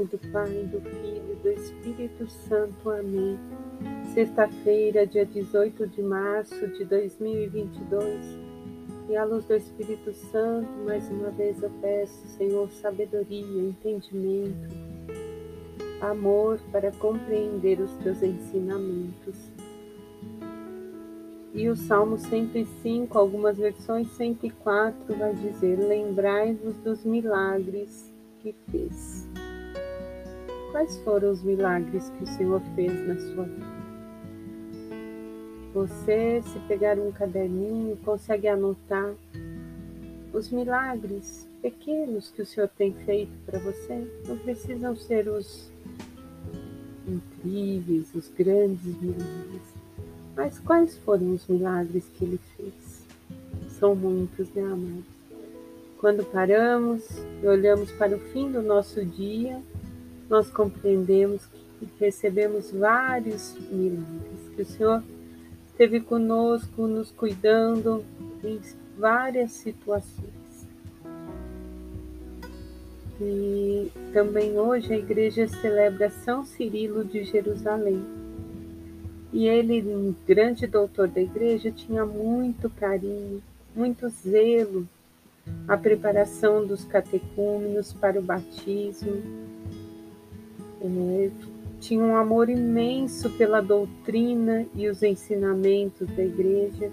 nome do Pai, do Filho e do Espírito Santo. Amém. Sexta-feira, dia 18 de março de 2022. E à luz do Espírito Santo, mais uma vez eu peço, Senhor, sabedoria, entendimento, amor para compreender os teus ensinamentos. E o Salmo 105, algumas versões 104, vai dizer: Lembrai-vos dos milagres que fez. Quais foram os milagres que o Senhor fez na sua vida? Você, se pegar um caderninho, consegue anotar os milagres pequenos que o Senhor tem feito para você? Não precisam ser os incríveis, os grandes milagres mas quais foram os milagres que ele fez? São muitos, né, amados? Quando paramos e olhamos para o fim do nosso dia, nós compreendemos que recebemos vários milagres, que o Senhor esteve conosco, nos cuidando em várias situações. E também hoje a igreja celebra São Cirilo de Jerusalém e ele, um grande doutor da igreja, tinha muito carinho, muito zelo a preparação dos catecúmenos para o batismo. Tinha um amor imenso pela doutrina e os ensinamentos da igreja,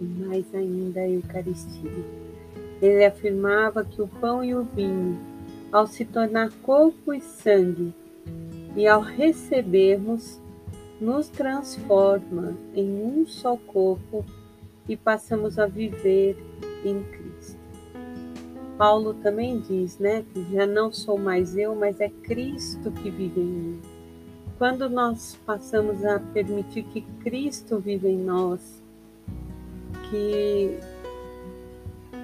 e mais ainda a Eucaristia. Ele afirmava que o pão e o vinho, ao se tornar corpo e sangue, e ao recebermos, nos transforma em um só corpo e passamos a viver em Cristo. Paulo também diz, né, que já não sou mais eu, mas é Cristo que vive em mim. Quando nós passamos a permitir que Cristo vive em nós, que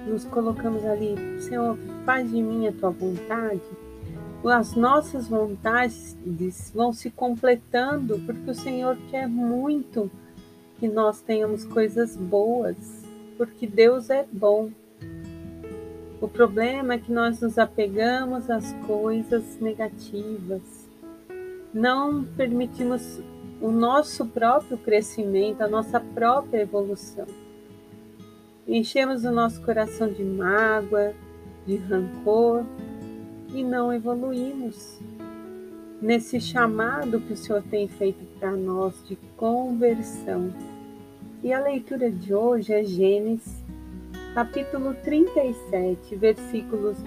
nos colocamos ali, Senhor, faz de mim a tua vontade, as nossas vontades vão se completando, porque o Senhor quer muito que nós tenhamos coisas boas, porque Deus é bom. O problema é que nós nos apegamos às coisas negativas, não permitimos o nosso próprio crescimento, a nossa própria evolução. Enchemos o nosso coração de mágoa, de rancor, e não evoluímos nesse chamado que o Senhor tem feito para nós de conversão. E a leitura de hoje é Gênesis, capítulo 37, versículos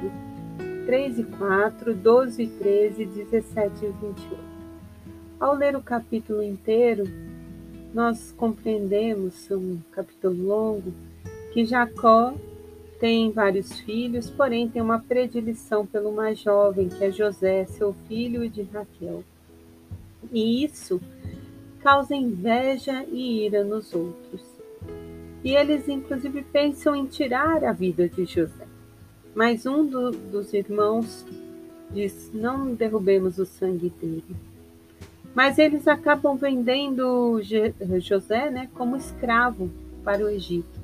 3 e 4, 12 e 13, 17 e 28. Ao ler o capítulo inteiro, nós compreendemos, um capítulo longo, que Jacó tem vários filhos, porém tem uma predileção pelo mais jovem, que é José, seu filho de Raquel. E isso causa inveja e ira nos outros. E eles, inclusive, pensam em tirar a vida de José. Mas um do, dos irmãos diz: não derrubemos o sangue dele. Mas eles acabam vendendo José né, como escravo para o Egito.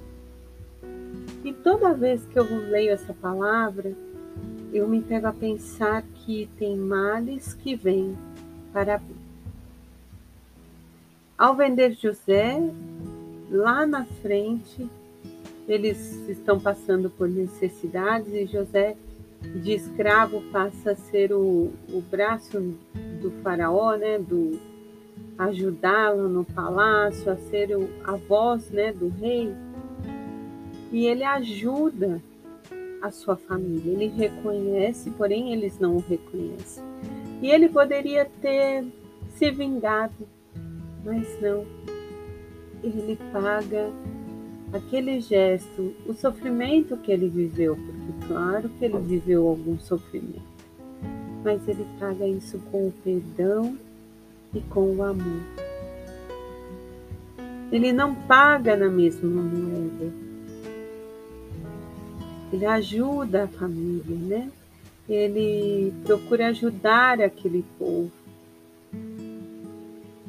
E toda vez que eu leio essa palavra, eu me pego a pensar que tem males que vêm para. Ao vender José, lá na frente, eles estão passando por necessidades e José, de escravo, passa a ser o, o braço do faraó, né, do ajudá-lo no palácio, a ser o, a voz né, do rei e ele ajuda a sua família. Ele reconhece, porém eles não o reconhecem. E ele poderia ter se vingado, mas não. Ele paga aquele gesto, o sofrimento que ele viveu, porque claro que ele viveu algum sofrimento, mas ele paga isso com o perdão e com o amor. Ele não paga na mesma moeda, ele ajuda a família, né? Ele procura ajudar aquele povo.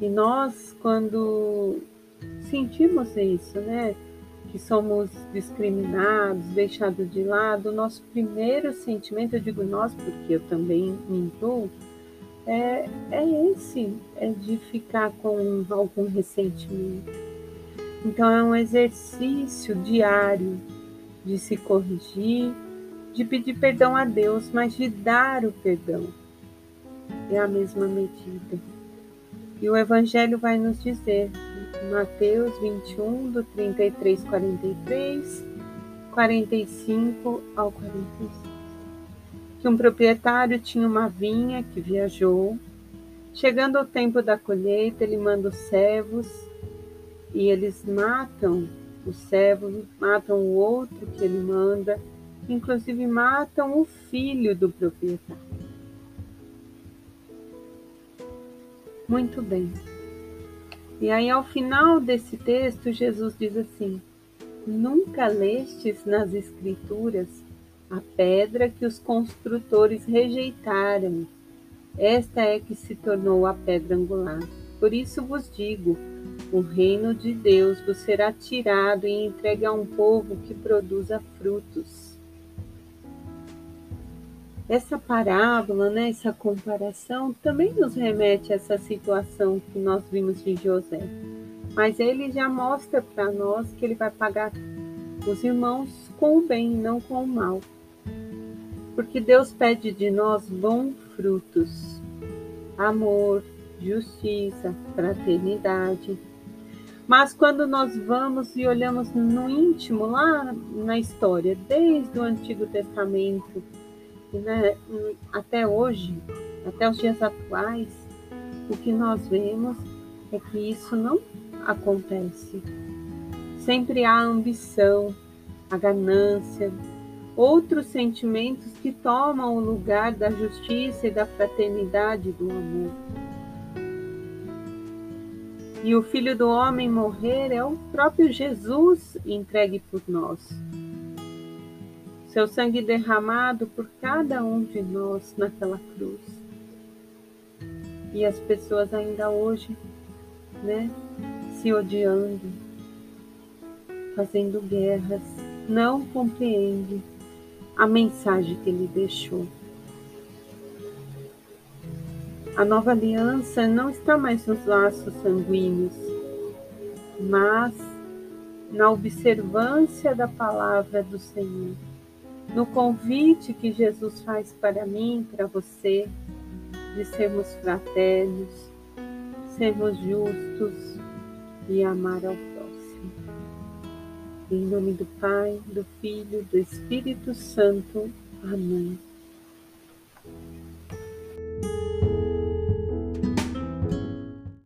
E nós, quando sentimos isso, né? que somos discriminados, deixados de lado, o nosso primeiro sentimento, eu digo nós porque eu também me incluo, é, é esse, é de ficar com algum ressentimento. Então é um exercício diário de se corrigir, de pedir perdão a Deus, mas de dar o perdão. É a mesma medida. E o Evangelho vai nos dizer, Mateus 21, do 33, 43, 45 ao 46, que um proprietário tinha uma vinha que viajou. Chegando ao tempo da colheita, ele manda os servos e eles matam o servo, matam o outro que ele manda, inclusive matam o filho do proprietário. Muito bem. E aí, ao final desse texto, Jesus diz assim: Nunca lestes nas Escrituras a pedra que os construtores rejeitaram. Esta é que se tornou a pedra angular. Por isso vos digo: o reino de Deus vos será tirado e entregue a um povo que produza frutos essa parábola, né, essa comparação também nos remete a essa situação que nós vimos de José. Mas ele já mostra para nós que ele vai pagar os irmãos com o bem, não com o mal. Porque Deus pede de nós bons frutos: amor, justiça, fraternidade. Mas quando nós vamos e olhamos no íntimo, lá na história, desde o Antigo Testamento, né, até hoje, até os dias atuais, o que nós vemos é que isso não acontece. Sempre há ambição, a ganância, outros sentimentos que tomam o lugar da justiça e da fraternidade do amor. E o Filho do Homem morrer é o próprio Jesus entregue por nós seu sangue derramado por cada um de nós naquela cruz. E as pessoas ainda hoje, né, se odiando, fazendo guerras, não compreendem a mensagem que ele deixou. A nova aliança não está mais nos laços sanguíneos, mas na observância da palavra do Senhor no convite que Jesus faz para mim, para você, de sermos fraternos, sermos justos e amar ao próximo. Em nome do Pai, do Filho, do Espírito Santo. Amém.